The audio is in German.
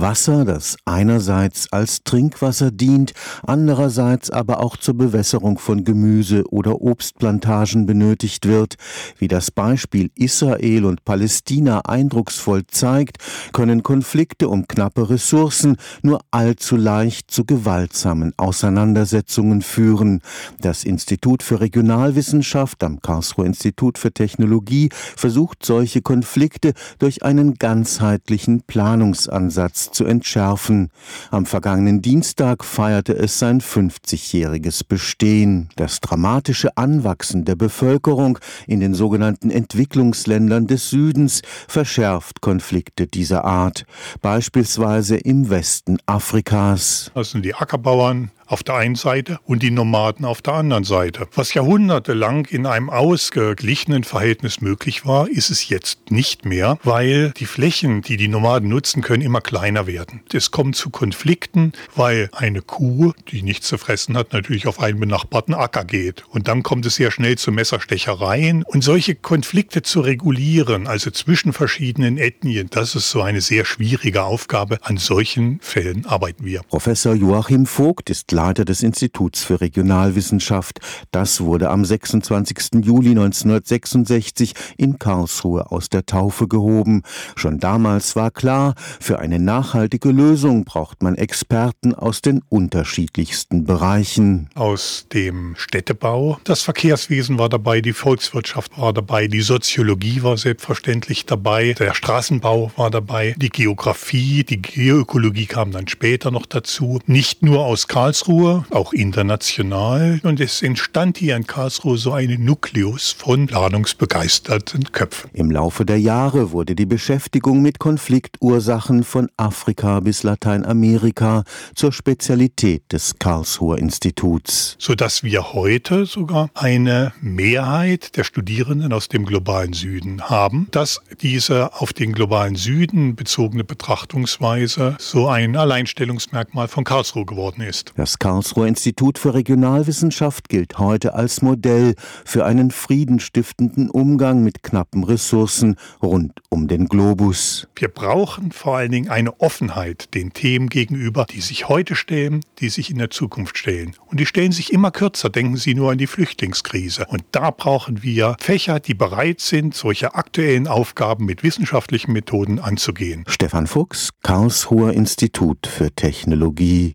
Wasser, das einerseits als Trinkwasser dient, andererseits aber auch zur Bewässerung von Gemüse oder Obstplantagen benötigt wird. Wie das Beispiel Israel und Palästina eindrucksvoll zeigt, können Konflikte um knappe Ressourcen nur allzu leicht zu gewaltsamen Auseinandersetzungen führen. Das Institut für Regionalwissenschaft am Karlsruher Institut für Technologie versucht solche Konflikte durch einen ganzheitlichen Planungsansatz zu entschärfen. Am vergangenen Dienstag feierte es sein 50-jähriges Bestehen. Das dramatische Anwachsen der Bevölkerung in den sogenannten Entwicklungsländern des Südens verschärft Konflikte dieser Art, beispielsweise im Westen Afrikas. Das sind die Ackerbauern, auf der einen Seite und die Nomaden auf der anderen Seite. Was jahrhundertelang in einem ausgeglichenen Verhältnis möglich war, ist es jetzt nicht mehr, weil die Flächen, die die Nomaden nutzen können, immer kleiner werden. Es kommt zu Konflikten, weil eine Kuh, die nichts zu fressen hat, natürlich auf einen benachbarten Acker geht. Und dann kommt es sehr schnell zu Messerstechereien. Und solche Konflikte zu regulieren, also zwischen verschiedenen Ethnien, das ist so eine sehr schwierige Aufgabe. An solchen Fällen arbeiten wir. Professor Joachim Vogt ist Leiter des Instituts für Regionalwissenschaft. Das wurde am 26. Juli 1966 in Karlsruhe aus der Taufe gehoben. Schon damals war klar, für eine nachhaltige Lösung braucht man Experten aus den unterschiedlichsten Bereichen. Aus dem Städtebau, das Verkehrswesen war dabei, die Volkswirtschaft war dabei, die Soziologie war selbstverständlich dabei, der Straßenbau war dabei, die Geografie, die Geökologie kam dann später noch dazu. Nicht nur aus Karlsruhe, Karlsruhe, auch international. Und es entstand hier in Karlsruhe so ein Nukleus von planungsbegeisterten Köpfen. Im Laufe der Jahre wurde die Beschäftigung mit Konfliktursachen von Afrika bis Lateinamerika zur Spezialität des Karlsruher Instituts. Sodass wir heute sogar eine Mehrheit der Studierenden aus dem globalen Süden haben, dass diese auf den globalen Süden bezogene Betrachtungsweise so ein Alleinstellungsmerkmal von Karlsruhe geworden ist. Das das Karlsruher Institut für Regionalwissenschaft gilt heute als Modell für einen friedenstiftenden Umgang mit knappen Ressourcen rund um den Globus. Wir brauchen vor allen Dingen eine Offenheit den Themen gegenüber, die sich heute stellen, die sich in der Zukunft stellen. Und die stellen sich immer kürzer. Denken Sie nur an die Flüchtlingskrise. Und da brauchen wir Fächer, die bereit sind, solche aktuellen Aufgaben mit wissenschaftlichen Methoden anzugehen. Stefan Fuchs, Karlsruher Institut für Technologie